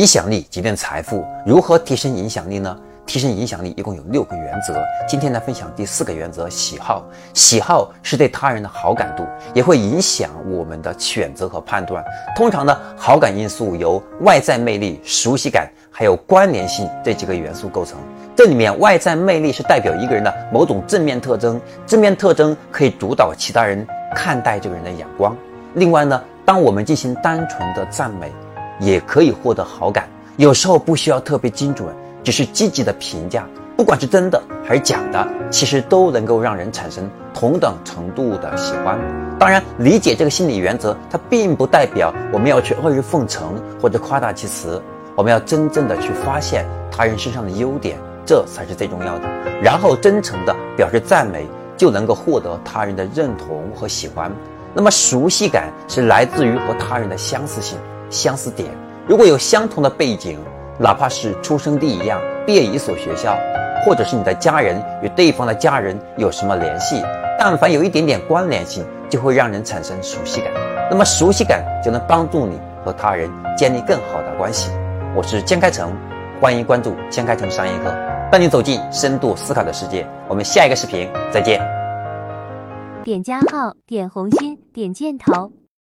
影响力决定财富，如何提升影响力呢？提升影响力一共有六个原则，今天来分享第四个原则：喜好。喜好是对他人的好感度，也会影响我们的选择和判断。通常呢，好感因素由外在魅力、熟悉感还有关联性这几个元素构成。这里面，外在魅力是代表一个人的某种正面特征，正面特征可以主导其他人看待这个人的眼光。另外呢，当我们进行单纯的赞美，也可以获得好感。有时候不需要特别精准。只是积极的评价，不管是真的还是假的，其实都能够让人产生同等程度的喜欢。当然，理解这个心理原则，它并不代表我们要去阿谀奉承或者夸大其词。我们要真正的去发现他人身上的优点，这才是最重要的。然后真诚的表示赞美，就能够获得他人的认同和喜欢。那么熟悉感是来自于和他人的相似性、相似点。如果有相同的背景。哪怕是出生地一样，毕业一所学校，或者是你的家人与对方的家人有什么联系，但凡有一点点关联性，就会让人产生熟悉感。那么熟悉感就能帮助你和他人建立更好的关系。我是江开成，欢迎关注江开成商业课，带你走进深度思考的世界。我们下一个视频再见。点加号，点红心，点箭头。